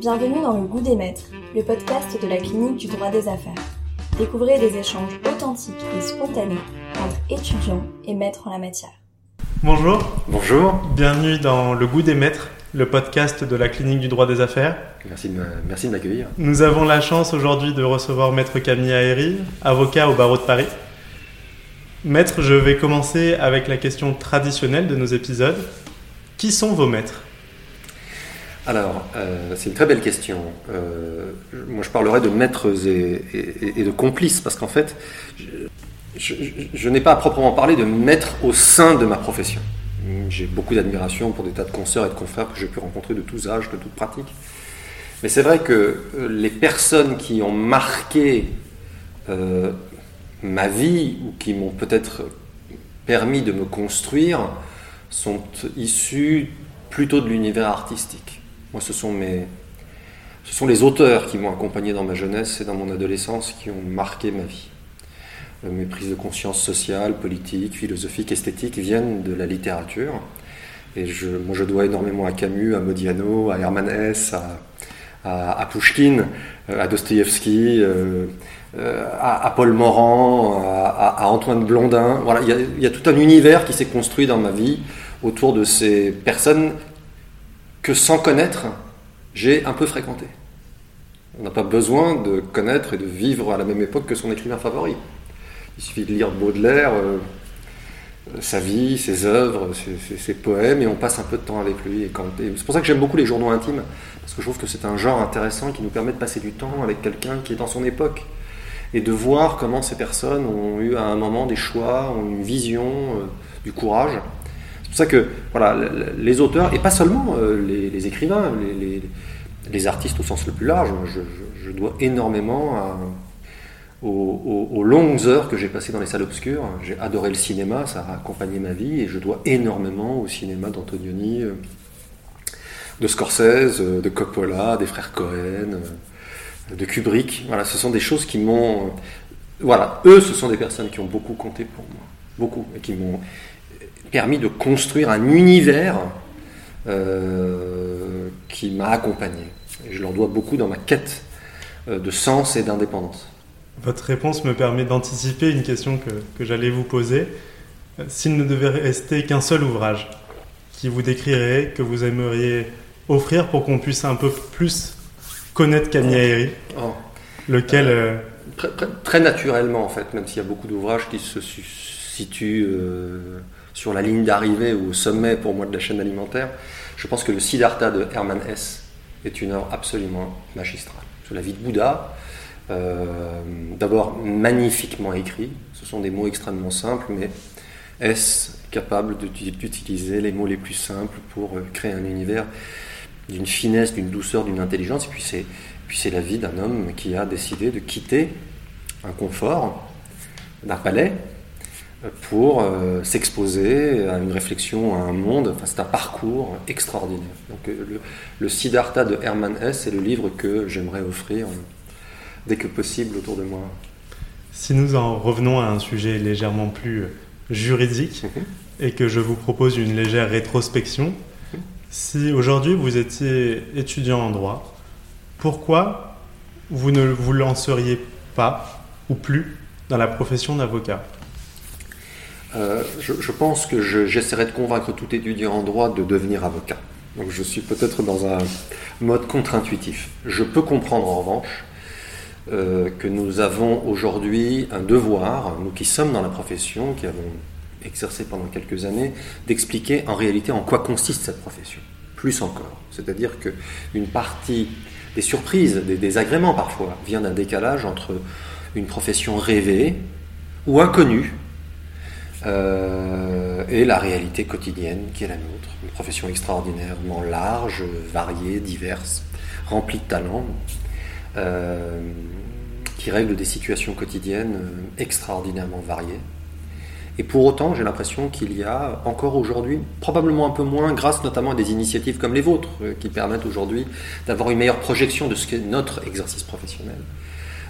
Bienvenue dans Le Goût des Maîtres, le podcast de la clinique du droit des affaires. Découvrez des échanges authentiques et spontanés entre étudiants et maîtres en la matière. Bonjour. Bonjour. Bienvenue dans Le Goût des Maîtres, le podcast de la clinique du droit des affaires. Merci de, m'accueillir. Nous avons la chance aujourd'hui de recevoir Maître Camille Aéry, avocat au barreau de Paris. Maître, je vais commencer avec la question traditionnelle de nos épisodes. Qui sont vos maîtres? Alors, euh, c'est une très belle question. Euh, moi, je parlerai de maîtres et, de complices, parce qu'en fait, je, n'ai pas à proprement parler de maître au sein de ma profession. J'ai beaucoup d'admiration pour des tas de consoeurs et de confrères que j'ai pu rencontrer de tous âges, de toutes pratiques. Mais c'est vrai que les personnes qui ont marqué euh, ma vie ou qui m'ont peut-être permis de me construire sont issues plutôt de l'univers artistique. Ce sont, mes, ce sont les auteurs qui m'ont accompagné dans ma jeunesse et dans mon adolescence qui ont marqué ma vie. Euh, mes prises de conscience sociales, politiques, philosophiques, esthétiques viennent de la littérature. Et je, moi, je dois énormément à Camus, à Modiano, à Hermann Hesse, à, à, à Pouchkine, euh, à Dostoïevski, euh, à, Paul Morand, à, Antoine Blondin. Voilà, il y, il y a tout un univers qui s'est construit dans ma vie autour de ces personnes que sans connaître, j'ai un peu fréquenté. On n'a pas besoin de connaître et de vivre à la même époque que son écrivain favori. Il suffit de lire Baudelaire, euh, sa vie, ses œuvres, ses, poèmes, et on passe un peu de temps avec lui. C'est pour ça que j'aime beaucoup les journaux intimes, parce que je trouve que c'est un genre intéressant qui nous permet de passer du temps avec quelqu'un qui est dans son époque, et de voir comment ces personnes ont eu à un moment des choix, ont une vision, euh, du courage. C'est pour ça que voilà, les auteurs, et pas seulement euh, les, écrivains, les, artistes au sens le plus large, je, dois énormément aux, longues heures que j'ai passées dans les salles obscures. J'ai adoré le cinéma, ça a accompagné ma vie et je dois énormément au cinéma d'Antonioni, de Scorsese, de Coppola, des frères Cohen, de Kubrick. Voilà, ce sont des choses qui m'ont. Voilà, eux, ce sont des personnes qui ont beaucoup compté pour moi, beaucoup, et qui m'ont permis de construire un univers euh, qui m'a accompagné. Et je leur dois beaucoup dans ma quête de sens et d'indépendance. Votre réponse me permet d'anticiper une question que, que j'allais vous poser. S'il ne devait rester qu'un seul ouvrage qui vous décrirait, que vous aimeriez offrir pour qu'on puisse un peu plus connaître Camille Aéry, oh. lequel... Euh... Très, très, très, naturellement, en fait, même s'il y a beaucoup d'ouvrages qui se situent euh, sur la ligne d'arrivée ou au sommet, pour moi, de la chaîne alimentaire, je pense que le Siddhartha de Hermann Hesse est une œuvre absolument magistrale. Sur la vie de Bouddha, euh, d'abord magnifiquement écrit, ce sont des mots extrêmement simples, mais est-ce capable d'utiliser les mots les plus simples pour euh, créer un univers d'une finesse, d'une douceur, d'une intelligence Et puis c'est la vie d'un homme qui a décidé de quitter un confort d'un palais pour euh, s'exposer à une réflexion, à un monde. Enfin, c'est un parcours extraordinaire. Donc, le, le Siddhartha de Hermann Hesse est le livre que j'aimerais offrir dès que possible autour de moi. Si nous en revenons à un sujet légèrement plus juridique mmh. et que je vous propose une légère rétrospection, mmh. si aujourd'hui vous étiez étudiant en droit, pourquoi vous ne vous lanceriez pas ou plus dans la profession d'avocat? Euh, je, pense que j'essaierai je, de convaincre tout étudiant en droit de devenir avocat. Donc je suis peut-être dans un mode contre-intuitif. Je peux comprendre en revanche euh, que nous avons aujourd'hui un devoir, nous qui sommes dans la profession, qui avons exercé pendant quelques années, d'expliquer en réalité en quoi consiste cette profession. Plus encore. C'est-à-dire qu'une partie des surprises, des désagréments parfois, vient d'un décalage entre une profession rêvée ou inconnue euh, et la réalité quotidienne qui est la nôtre. Une profession extraordinairement large, variée, diverse, remplie de talents. Euh, qui règle des situations quotidiennes euh, extraordinairement variées. Et pour autant, j'ai l'impression qu'il y a encore aujourd'hui, probablement un peu moins, grâce notamment à des initiatives comme les vôtres, qui permettent aujourd'hui d'avoir une meilleure projection de ce qu'est notre exercice professionnel.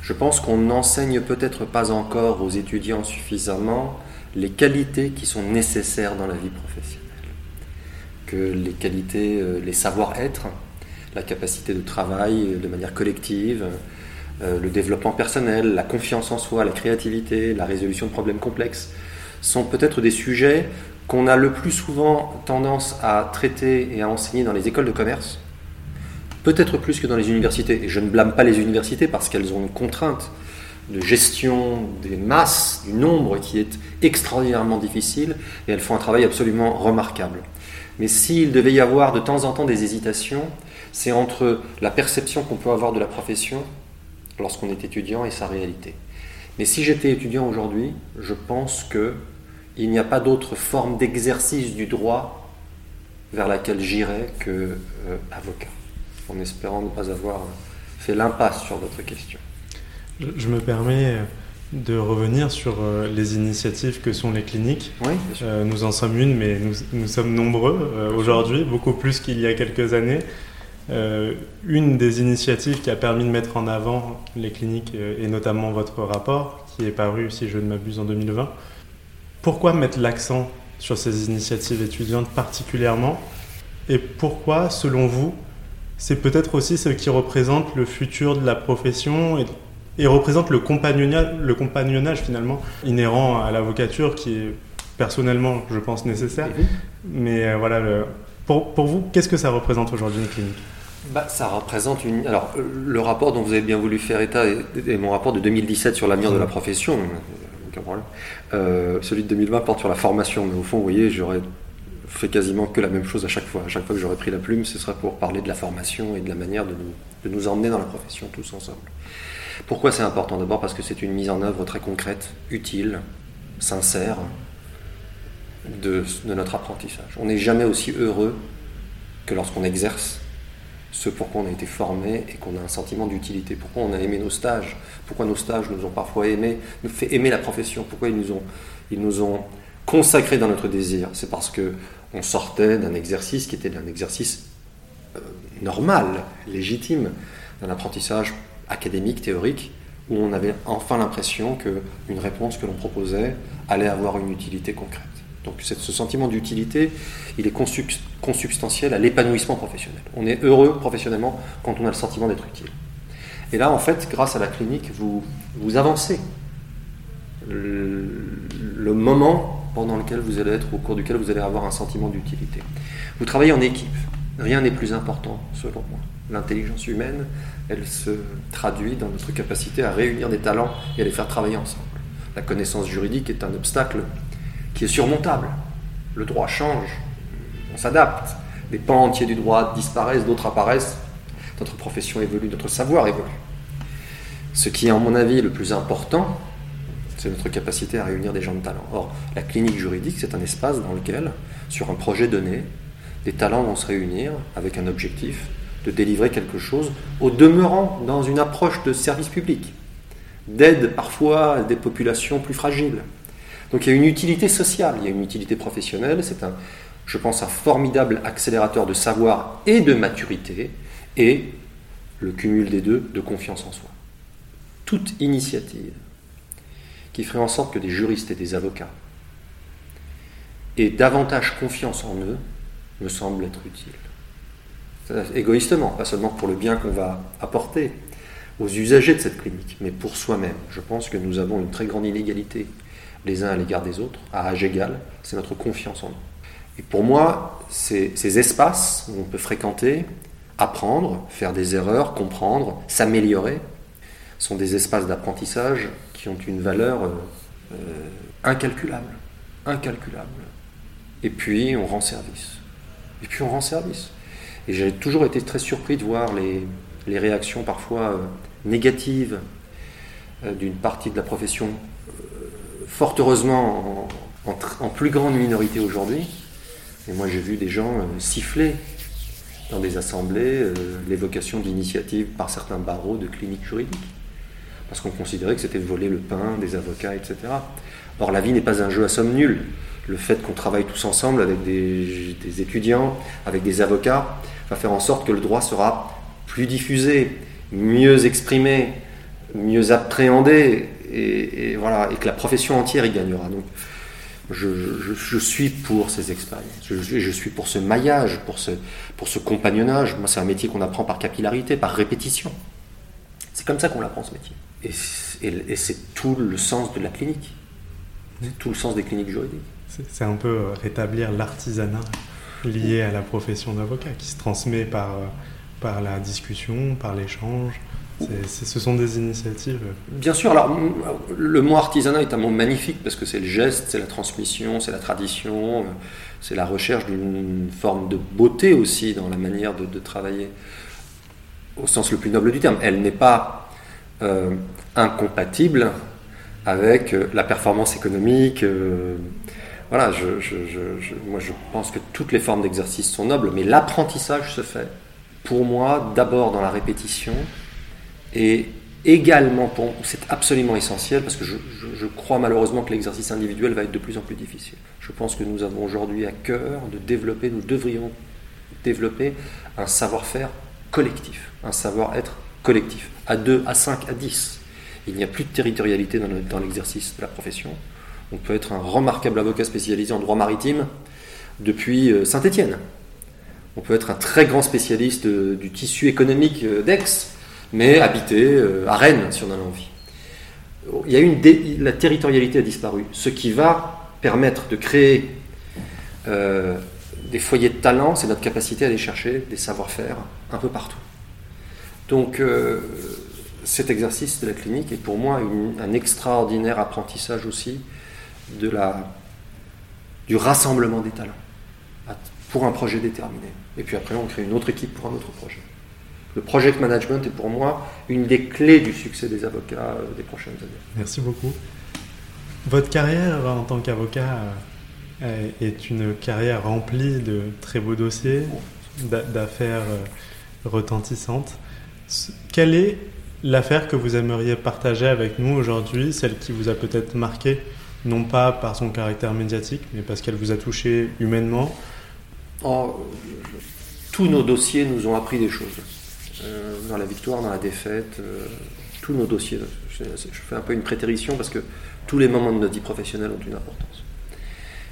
Je pense qu'on n'enseigne peut-être pas encore aux étudiants suffisamment les qualités qui sont nécessaires dans la vie professionnelle. Que les qualités, euh, les savoir-être, la capacité de travail de manière collective, euh, le développement personnel, la confiance en soi, la créativité, la résolution de problèmes complexes, sont peut-être des sujets qu'on a le plus souvent tendance à traiter et à enseigner dans les écoles de commerce, peut-être plus que dans les universités. Et je ne blâme pas les universités parce qu'elles ont une contrainte de gestion des masses, du nombre qui est extraordinairement difficile, et elles font un travail absolument remarquable. Mais s'il devait y avoir de temps en temps des hésitations, c'est entre la perception qu'on peut avoir de la profession lorsqu'on est étudiant et sa réalité. Mais si j'étais étudiant aujourd'hui, je pense que il n'y a pas d'autre forme d'exercice du droit vers laquelle j'irais que euh, avocat, en espérant ne pas avoir fait l'impasse sur votre question. Je me permets de revenir sur euh, les initiatives que sont les cliniques. Oui, euh, nous en sommes une, mais nous, nous sommes nombreux aujourd'hui, beaucoup plus qu'il y a quelques années. une des initiatives qui a permis de mettre en avant les cliniques, et notamment votre rapport, qui est paru, si je ne m'abuse, en 2020, pourquoi mettre l'accent sur ces initiatives étudiantes particulièrement? Et pourquoi, selon vous, c'est peut-être aussi ce qui représente le futur de la profession et, représente le compagnonnage, le compagnonnage finalement inhérent à l'avocature qui est personnellement, je pense, nécessaire. Mais euh, voilà, pour, pour, vous, qu'est-ce que ça représente aujourd'hui une clinique? Bah, ça représente une. Alors, le rapport dont vous avez bien voulu faire état est, mon rapport de 2017 sur l'avenir de la profession. Euh, celui de 2020 porte sur la formation, mais au fond, vous voyez, j'aurais fait quasiment que la même chose à chaque fois. À chaque fois que j'aurais pris la plume, ce serait pour parler de la formation et de la manière de nous, de nous emmener dans la profession tous ensemble. Pourquoi c'est important D'abord parce que c'est une mise en œuvre très concrète, utile, sincère de, notre apprentissage. On n'est jamais aussi heureux que lorsqu'on exerce ce pourquoi on a été formé et qu'on a un sentiment d'utilité. Pourquoi on a aimé nos stages Pourquoi nos stages nous ont parfois aimé, nous fait aimer la profession Pourquoi ils nous ont, ils nous ont consacrés dans notre désir C'est parce que on sortait d'un exercice qui était un exercice euh, normal, légitime, d'un apprentissage académique, théorique, où on avait enfin l'impression qu'une réponse que l'on proposait allait avoir une utilité concrète. Donc ce sentiment d'utilité, il est consubstantiel à l'épanouissement professionnel. On est heureux professionnellement quand on a le sentiment d'être utile. Et là, en fait, grâce à la clinique, vous, avancez le, le, moment pendant lequel vous allez être, au cours duquel vous allez avoir un sentiment d'utilité. Vous travaillez en équipe. Rien n'est plus important, selon moi. L'intelligence humaine, elle se traduit dans notre capacité à réunir des talents et à les faire travailler ensemble. La connaissance juridique est un obstacle qui est surmontable. Le droit change, on s'adapte. Les pans entiers du droit disparaissent, d'autres apparaissent. Notre profession évolue, notre savoir évolue. Ce qui est, à mon avis, le plus important, c'est notre capacité à réunir des gens de talent. Or, la clinique juridique, c'est un espace dans lequel, sur un projet donné, des talents vont se réunir avec un objectif de délivrer quelque chose, au demeurant dans une approche de service public, d'aide parfois à des populations plus fragiles, donc il y a une utilité sociale, il y a une utilité professionnelle, c'est un, je pense, un formidable accélérateur de savoir et de maturité, et le cumul des deux, de confiance en soi. Toute initiative qui ferait en sorte que des juristes et des avocats aient davantage confiance en eux me semble être utile. Égoïstement, pas seulement pour le bien qu'on va apporter aux usagers de cette clinique, mais pour soi-même. Je pense que nous avons une très grande inégalité les uns à l'égard des autres, à âge égal, c'est notre confiance en nous. Et pour moi, ces, ces espaces où on peut fréquenter, apprendre, faire des erreurs, comprendre, s'améliorer, sont des espaces d'apprentissage qui ont une valeur euh, incalculable. Incalculable. Et puis on rend service. Et puis on rend service. Et j'ai toujours été très surpris de voir les, réactions parfois euh, négatives d'une partie de la profession fort heureusement en, plus grande minorité aujourd'hui. Et moi j'ai vu des gens euh, siffler dans des assemblées euh, l'évocation d'initiatives par certains barreaux de cliniques juridiques. Parce qu'on considérait que c'était voler le pain des avocats, etc. Or la vie n'est pas un jeu à somme nulle. Le fait qu'on travaille tous ensemble avec des, des étudiants, avec des avocats, va faire en sorte que le droit sera plus diffusé, mieux exprimé, mieux appréhendé, et, voilà, et que la profession entière y gagnera. Donc, je, suis pour ces expériences, je, suis pour ce maillage, pour ce, pour ce compagnonnage. Moi, c'est un métier qu'on apprend par capillarité, par répétition. C'est comme ça qu'on l'apprend ce métier. Et, et c'est tout le sens de la clinique. C'est tout le sens des cliniques juridiques. C'est un peu euh, rétablir l'artisanat lié à la profession d'avocat qui se transmet par, euh, par la discussion, par l'échange. ce sont des initiatives. Bien sûr, alors le mot artisanat est un mot magnifique parce que c'est le geste, c'est la transmission, c'est la tradition, c'est la recherche d'une forme de beauté aussi dans la manière de, travailler au sens le plus noble du terme. Elle n'est pas euh, incompatible avec euh, la performance économique. Euh, voilà, moi je pense que toutes les formes d'exercice sont nobles, mais l'apprentissage se fait, pour moi, d'abord dans la répétition, et également, c'est absolument essentiel, parce que je, crois malheureusement que l'exercice individuel va être de plus en plus difficile. Je pense que nous avons aujourd'hui à cœur de développer, nous devrions développer un savoir-faire collectif, un savoir-être collectif, à 2, à 5, à 10. Il n'y a plus de territorialité dans l'exercice de la profession. On peut être un remarquable avocat spécialisé en droit maritime depuis euh, Saint-Étienne. On peut être un très grand spécialiste euh, du tissu économique euh, d'Aix, mais habiter à Rennes si on a l'envie. Il y a une la territorialité a disparu, ce qui va permettre de créer des foyers de talent, c'est notre capacité à aller chercher des savoir-faire un peu partout. Donc cet exercice de la clinique est pour moi un extraordinaire apprentissage aussi de la, du rassemblement des talents pour un projet déterminé. Et puis après, on crée une autre équipe pour un autre projet. Le project management est pour moi une des clés du succès des avocats euh, des prochaines années. Merci beaucoup. Votre carrière en tant qu'avocat euh, est une carrière remplie de très beaux dossiers, d'affaires euh, retentissantes. Quelle est l'affaire que vous aimeriez partager avec nous aujourd'hui, celle qui vous a peut-être marqué, non pas par son caractère médiatique, mais parce qu'elle vous a touché humainement? Tous nos dossiers nous ont appris des choses. Euh, dans la victoire, dans la défaite, euh, tous nos dossiers. Je, fais un peu une prétérition parce que tous les moments de notre vie professionnelle ont une importance.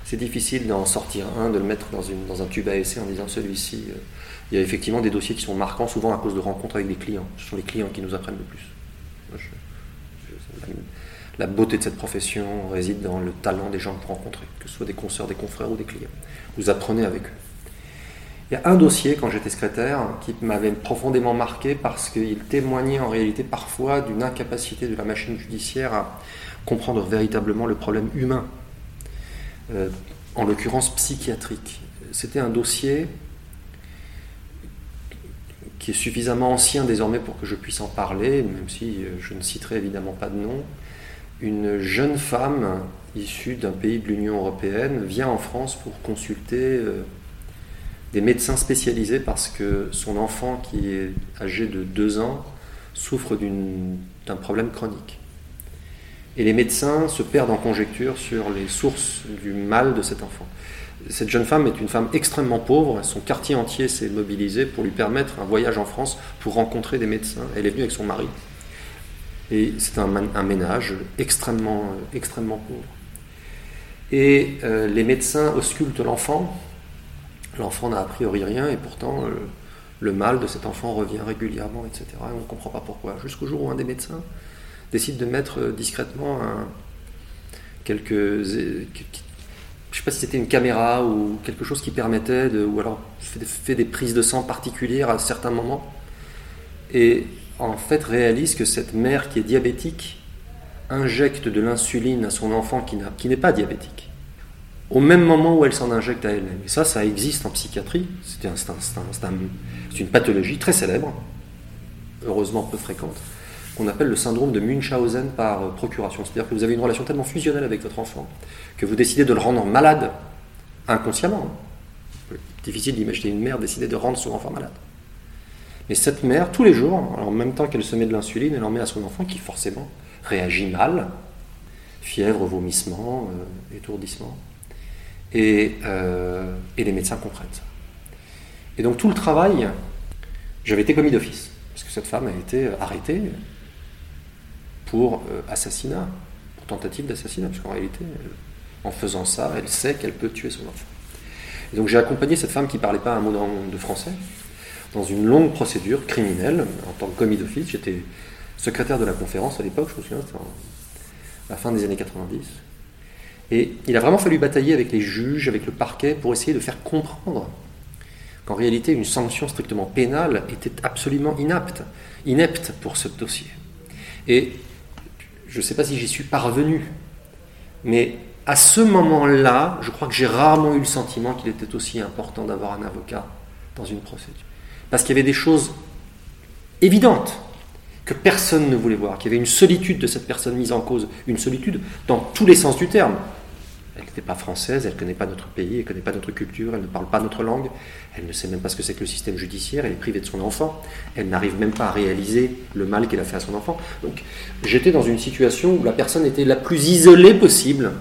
C'est difficile d'en sortir un, de le mettre dans, une, dans un tube à essai en disant celui-ci. Euh, il y a effectivement des dossiers qui sont marquants, souvent à cause de rencontres avec des clients. Ce sont les clients qui nous apprennent le plus. la beauté de cette profession réside dans le talent des gens que vous rencontrez, que ce soit des consoeurs, des confrères ou des clients. Vous apprenez avec eux. Il y a un dossier, quand j'étais secrétaire, qui m'avait profondément marqué parce qu'il témoignait en réalité parfois d'une incapacité de la machine judiciaire à comprendre véritablement le problème humain, euh, en l'occurrence psychiatrique. C'était un dossier qui est suffisamment ancien désormais pour que je puisse en parler, même si euh, je ne citerai évidemment pas de nom, une jeune femme issue d'un pays de l'Union européenne vient en France pour consulter euh, des médecins spécialisés parce que son enfant, qui est âgé de 2 ans, souffre d'un problème chronique. Et les médecins se perdent en conjecture sur les sources du mal de cet enfant. Cette jeune femme est une femme extrêmement pauvre, son quartier entier s'est mobilisé pour lui permettre un voyage en France pour rencontrer des médecins. Elle est venue avec son mari. Et c'est un, ménage extrêmement, extrêmement pauvre. Et euh, les médecins auscultent l'enfant. L'enfant n'a a priori rien et pourtant euh, le mal de cet enfant revient régulièrement, etc. Et on ne comprend pas pourquoi. Jusqu'au jour où un des médecins décide de mettre euh, discrètement quelques je ne sais pas si c'était une caméra ou quelque chose qui permettait de, ou alors fait des, prises de sang particulières à certains moments, et en fait réalise que cette mère qui est diabétique injecte de l'insuline à son enfant qui n'est pas diabétique, au même moment où elle s'en injecte à elle-même. Et ça, ça existe en psychiatrie, c'est une pathologie très célèbre, heureusement peu fréquente, qu'on appelle le syndrome de Munchausen par procuration. C'est-à-dire que vous avez une relation tellement fusionnelle avec votre enfant que vous décidez de le rendre malade inconsciemment. Difficile d'imaginer une mère décider de rendre son enfant malade. Mais cette mère, tous les jours, en même temps qu'elle se met de l'insuline, elle en met à son enfant qui forcément réagit mal, fièvre, vomissement, euh, étourdissement. Et, euh, et les médecins comprennent ça. Et donc tout le travail, j'avais été commis d'office, parce que cette femme a été arrêtée pour euh, assassinat, pour tentative d'assassinat, parce qu'en réalité, En faisant ça, elle sait qu'elle peut tuer son enfant. Donc j'ai accompagné cette femme qui ne parlait pas un mot de français dans une longue procédure criminelle en tant que commis d'office. J'étais secrétaire de la conférence à l'époque, je me souviens, c'était à la fin des années 90. Et il a vraiment fallu batailler avec les juges, avec le parquet, pour essayer de faire comprendre qu'en réalité, une sanction strictement pénale était absolument inapte, inepte pour ce dossier. Et je ne sais pas si j'y suis parvenu, mais à ce moment-là, je crois que j'ai rarement eu le sentiment qu'il était aussi important d'avoir un avocat dans une procédure. Parce qu'il y avait des choses évidentes que personne ne voulait voir, qu'il y avait une solitude de cette personne mise en cause, une solitude dans tous les sens du terme. Elle n'était pas française, elle ne connaît pas notre pays, elle ne connaît pas notre culture, elle ne parle pas notre langue, elle ne sait même pas ce que c'est que le système judiciaire, elle est privée de son enfant, elle n'arrive même pas à réaliser le mal qu'elle a fait à son enfant. Donc j'étais dans une situation où la personne était la plus isolée possible,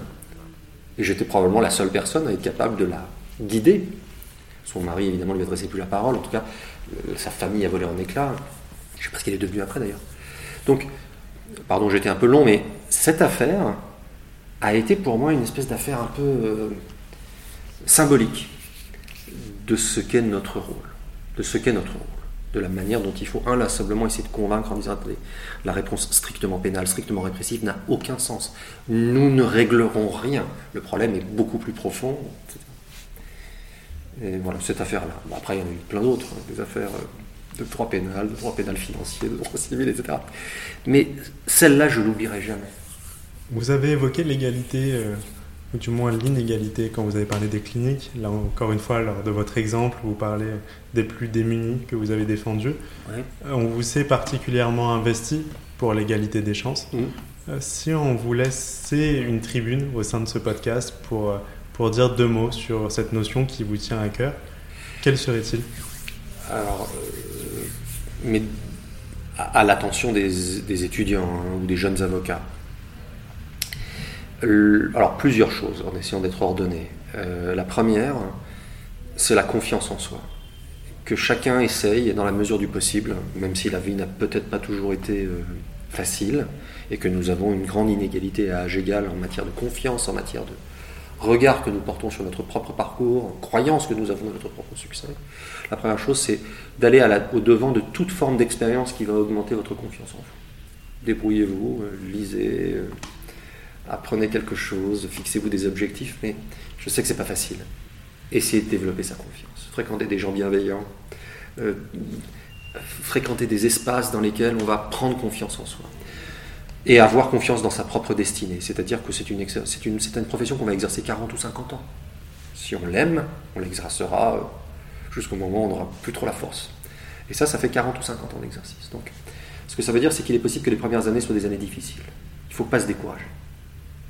et j'étais probablement la seule personne à être capable de la guider. Son mari, évidemment, ne lui adressait plus la parole, en tout cas, sa famille a volé en éclats. Je ne sais pas ce qu'elle est devenue après d'ailleurs. Donc, pardon, j'étais un peu long, mais cette affaire a été pour moi une espèce d'affaire un peu euh, symbolique de ce qu'est notre rôle, de ce qu'est notre rôle, de la manière dont il faut inlassablement essayer de convaincre en disant la réponse strictement pénale, strictement répressive n'a aucun sens. Nous ne réglerons rien. Le problème est beaucoup plus profond. Et voilà, cette affaire-là. après, il y en a eu plein d'autres, hein, des affaires euh, de droit pénal, de droit pénal financier, de droit civil, etc. Mais celle-là, je l'oublierai jamais. Vous avez évoqué l'égalité, euh, ou du moins l'inégalité, quand vous avez parlé des cliniques. Là, encore une fois, lors de votre exemple, vous parlez des plus démunis que vous avez défendus. Euh, on vous s'est particulièrement investi pour l'égalité des chances. Mmh. si on vous laissait une tribune au sein de ce podcast pour pour dire deux mots sur cette notion qui vous tient à cœur, quel serait-il? Alors, euh, mais à, l'attention des, étudiants hein, ou des jeunes avocats. Alors, plusieurs choses en essayant d'être ordonné. Euh, la première, c'est la confiance en soi. Que chacun essaye, dans la mesure du possible, même si la vie n'a peut-être pas toujours été euh, facile, et que nous avons une grande inégalité à âge égal en matière de confiance, en matière de, regard que nous portons sur notre propre parcours, croyance que nous avons dans notre propre succès. La première chose, c'est d'aller au devant de toute forme d'expérience qui va augmenter votre confiance en vous. Débrouillez-vous, euh, lisez, apprenez quelque chose, fixez-vous des objectifs, mais je sais que c'est pas facile. Essayez de développer sa confiance. Fréquentez des gens bienveillants, euh, fréquentez des espaces dans lesquels on va prendre confiance en soi et avoir confiance dans sa propre destinée. C'est-à-dire que c'est une, une, une profession qu'on va exercer 40 ou 50 ans. Si on l'aime, on l'exercera euh, jusqu'au moment où on n'aura plus trop la force. Et ça, ça fait 40 ou 50 ans d'exercice. Donc, ce que ça veut dire, c'est qu'il est possible que les premières années soient des années difficiles. Il ne faut pas se décourager.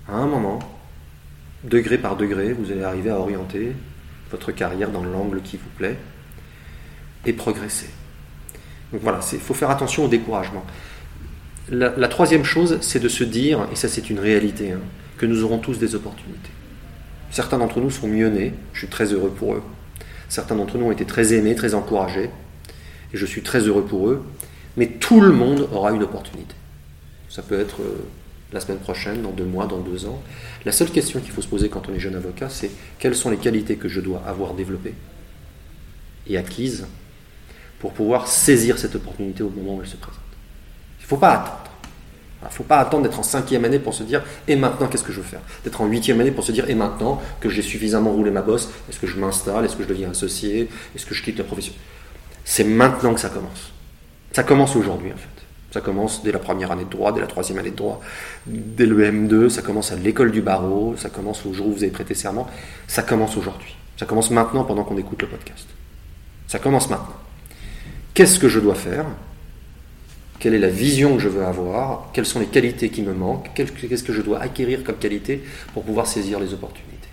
À un moment, degré par degré, vous allez arriver à orienter votre carrière dans l'angle qui vous plaît et progresser. Donc voilà, il faut faire attention au découragement. La, troisième chose, c'est de se dire, et ça c'est une réalité, hein, que nous aurons tous des opportunités. Certains d'entre nous sont mieux nés, je suis très heureux pour eux. Certains d'entre nous ont été très aimés, très encouragés, et je suis très heureux pour eux. Mais tout le monde aura une opportunité. Ça peut être euh, la semaine prochaine, dans deux mois, dans deux ans. La seule question qu'il faut se poser quand on est jeune avocat, c'est quelles sont les qualités que je dois avoir développées et acquises pour pouvoir saisir cette opportunité au moment où elle se présente. Il ne faut pas attendre. Il ne faut pas attendre d'être en cinquième année pour se dire et maintenant qu'est-ce que je veux faire? D'être en huitième année pour se dire et maintenant que j'ai suffisamment roulé ma bosse, est-ce que je m'installe Est-ce que je deviens associé Est-ce que je quitte la profession? C'est maintenant que ça commence. Ça commence aujourd'hui en fait. Ça commence dès la première année de droit, dès la troisième année de droit, dès le M2, ça commence à l'école du barreau, ça commence au jour où vous avez prêté serment, ça commence aujourd'hui. Ça commence maintenant pendant qu'on écoute le podcast. Ça commence maintenant. Qu'est-ce que je dois faire? Quelle est la vision que je veux avoir, quelles sont les qualités qui me manquent, qu'est-ce que je dois acquérir comme qualité pour pouvoir saisir les opportunités?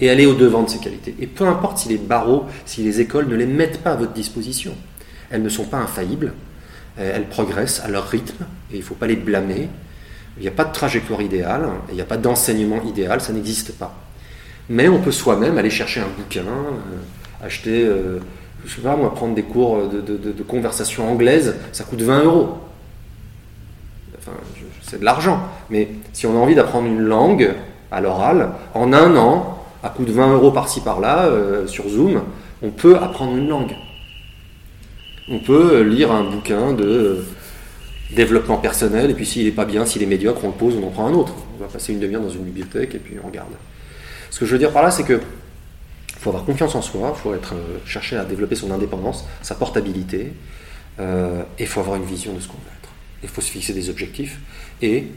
Et aller au-devant de ces qualités. Et peu importe si les barreaux, si les écoles ne les mettent pas à votre disposition, elles ne sont pas infaillibles, elles progressent à leur rythme, et il ne faut pas les blâmer. Il n'y a pas de trajectoire idéale, il n'y a pas d'enseignement idéal, ça n'existe pas. Mais on peut soi-même aller chercher un bouquin, euh, acheter... Euh, je sais pas, moi, prendre des cours de, conversation anglaise, ça coûte 20 euros. Enfin, c'est de l'argent. Mais si on a envie d'apprendre une langue, à l'oral, en un an, à coup de 20 euros par-ci par-là, euh, sur Zoom, on peut apprendre une langue. On peut lire un bouquin de euh, développement personnel, et puis s'il n'est pas bien, s'il est médiocre, on le pose, on en prend un autre. On va passer une demi-heure dans une bibliothèque, et puis on regarde. Ce que je veux dire par là, c'est que faut avoir confiance en soi, il faut être, euh, chercher à développer son indépendance, sa portabilité, euh, et il faut avoir une vision de ce qu'on veut être. Il faut se fixer des objectifs et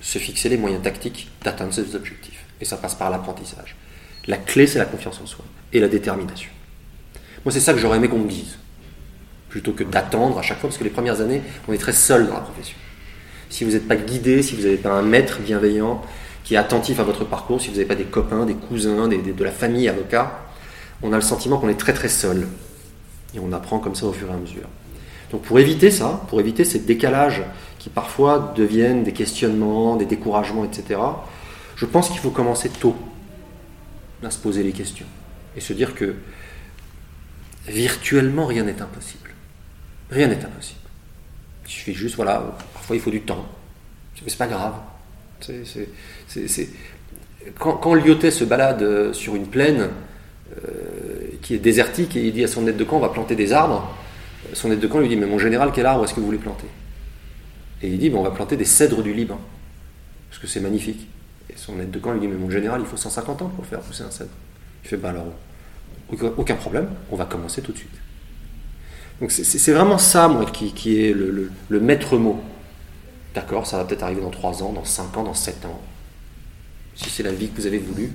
se fixer les moyens tactiques d'atteindre ces objectifs. Et ça passe par l'apprentissage. La clé, c'est la confiance en soi et la détermination. Moi, c'est ça que j'aurais aimé qu'on me dise, plutôt que d'attendre à chaque fois, parce que les premières années, on est très seul dans la profession. Si vous n'êtes pas guidé, si vous n'avez pas un maître bienveillant qui est attentif à votre parcours, si vous n'avez pas des copains, des cousins, de la famille avocat, on a le sentiment qu'on est très très seul. Et on apprend comme ça au fur et à mesure. Donc pour éviter ça, pour éviter ces décalages qui parfois deviennent des questionnements, des découragements, etc., je pense qu'il faut commencer tôt à se poser les questions et se dire que virtuellement rien n'est impossible. Rien n'est impossible. Il suffit juste, voilà, parfois il faut du temps. Mais c'est pas grave. Quand, quand Lyotet se balade sur une plaine, euh, qui est désertique et il dit à son aide de camp on va planter des arbres. Son aide de camp lui dit mais mon général quel arbre est-ce que vous voulez planter? Et il dit on va planter des cèdres du Liban parce que c'est magnifique. Et son aide de camp lui dit mais mon général il faut 150 ans pour faire pousser un cèdre. Il fait bah alors aucun problème, on va commencer tout de suite. Donc c'est vraiment ça moi qui, est le, le maître mot. D'accord, ça va peut-être arriver dans 3 ans, dans 5 ans, dans 7 ans. Si c'est la vie que vous avez voulu,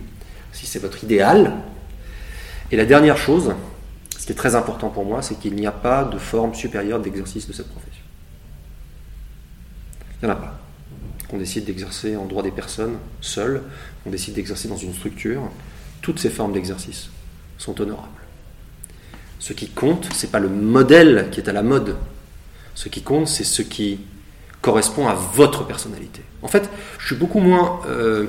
si c'est votre idéal, et la dernière chose, ce qui est très important pour moi, c'est qu'il n'y a pas de forme supérieure d'exercice de cette profession. Il n'y en a pas. On décide d'exercer en droit des personnes seul, on décide d'exercer dans une structure, toutes ces formes d'exercice sont honorables. Ce qui compte, ce n'est pas le modèle qui est à la mode. Ce qui compte, c'est ce qui correspond à votre personnalité. En fait, je suis beaucoup moins euh,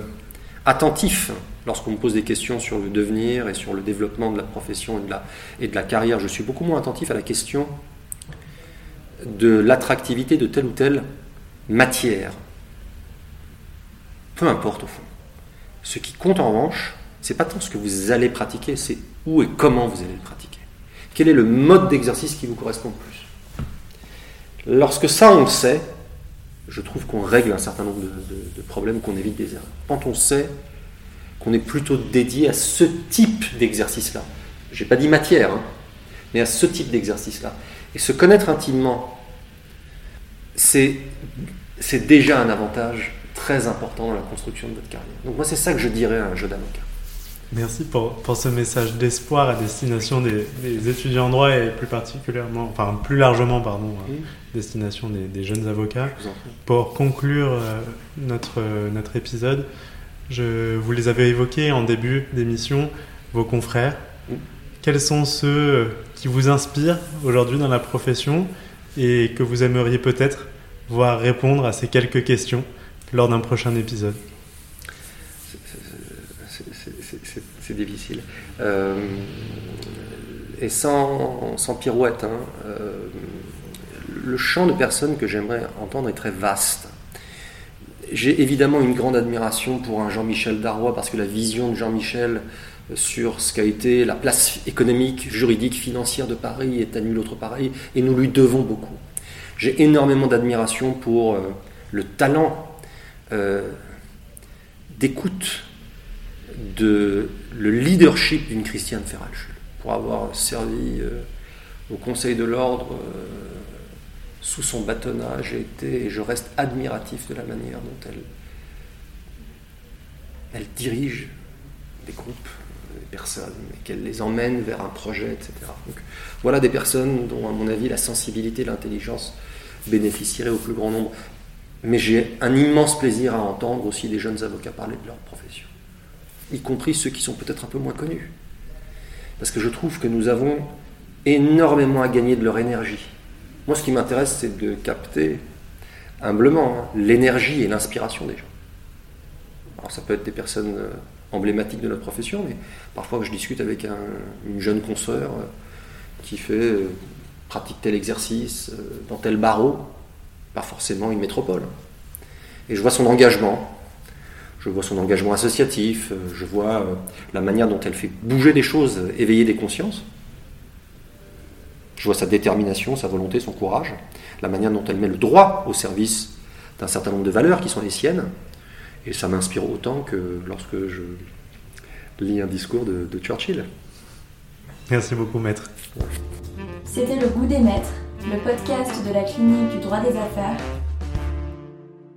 attentif lorsqu'on me pose des questions sur le devenir et sur le développement de la profession et de la, et de la carrière, je suis beaucoup moins attentif à la question de l'attractivité de telle ou telle matière. Peu importe au fond. Ce qui compte en revanche, c'est pas tant ce que vous allez pratiquer, c'est où et comment vous allez le pratiquer. Quel est le mode d'exercice qui vous correspond le plus? Lorsque ça on sait, je trouve qu'on règle un certain nombre de, problèmes, qu'on évite des erreurs. Quand on sait, qu'on est plutôt dédié à ce type d'exercice-là. Je n'ai pas dit matière, hein, mais à ce type d'exercice-là. Et se connaître intimement, c'est, c'est déjà un avantage très important dans la construction de votre carrière. Donc moi, c'est ça que je dirais à un jeu d'avocat. Merci pour, pour, ce message d'espoir à destination des, étudiants en droit et plus particulièrement, enfin plus largement, pardon, à destination des, des, jeunes avocats. Pour conclure euh, notre, notre épisode, je vous les avais évoqués en début d'émission, vos confrères. Quels sont ceux qui vous inspirent aujourd'hui dans la profession et que vous aimeriez peut-être voir répondre à ces quelques questions lors d'un prochain épisode? C'est difficile. Euh, et sans, sans pirouette, hein, euh, le champ de personnes que j'aimerais entendre est très vaste. J'ai évidemment une grande admiration pour un Jean-Michel Darrois parce que la vision de Jean-Michel sur ce qu'a été la place économique, juridique, financière de Paris est à nul autre pareil et nous lui devons beaucoup. J'ai énormément d'admiration pour euh, le talent d'écoute, de le leadership d'une Christiane Ferrachul pour avoir servi euh, au Conseil de l'ordre sous son bâtonnage été, et je reste admiratif de la manière dont elle, dirige des groupes, des personnes, et qu'elle les emmène vers un projet, etc. Voilà des personnes dont, à mon avis, la sensibilité, l'intelligence bénéficierait au plus grand nombre. Mais j'ai un immense plaisir à entendre aussi des jeunes avocats parler de leur profession, y compris ceux qui sont peut-être un peu moins connus. Parce que je trouve que nous avons énormément à gagner de leur énergie moi, ce qui m'intéresse, c'est de capter humblement hein, l'énergie et l'inspiration des gens. Alors, ça peut être des personnes euh, emblématiques de notre profession, mais parfois je discute avec une jeune consoeur euh, qui fait, euh, pratique tel exercice dans tel barreau, pas forcément une métropole. Et je vois son engagement, Je vois son engagement associatif, je vois la manière dont elle fait bouger des choses, éveiller des consciences. Je vois sa détermination, sa volonté, son courage, la manière dont elle met le droit au service d'un certain nombre de valeurs qui sont les siennes. Et ça m'inspire autant que lorsque je lis un discours de, Churchill. Merci beaucoup, maître. C'était Le Goût des Maîtres, le podcast de la clinique du droit des affaires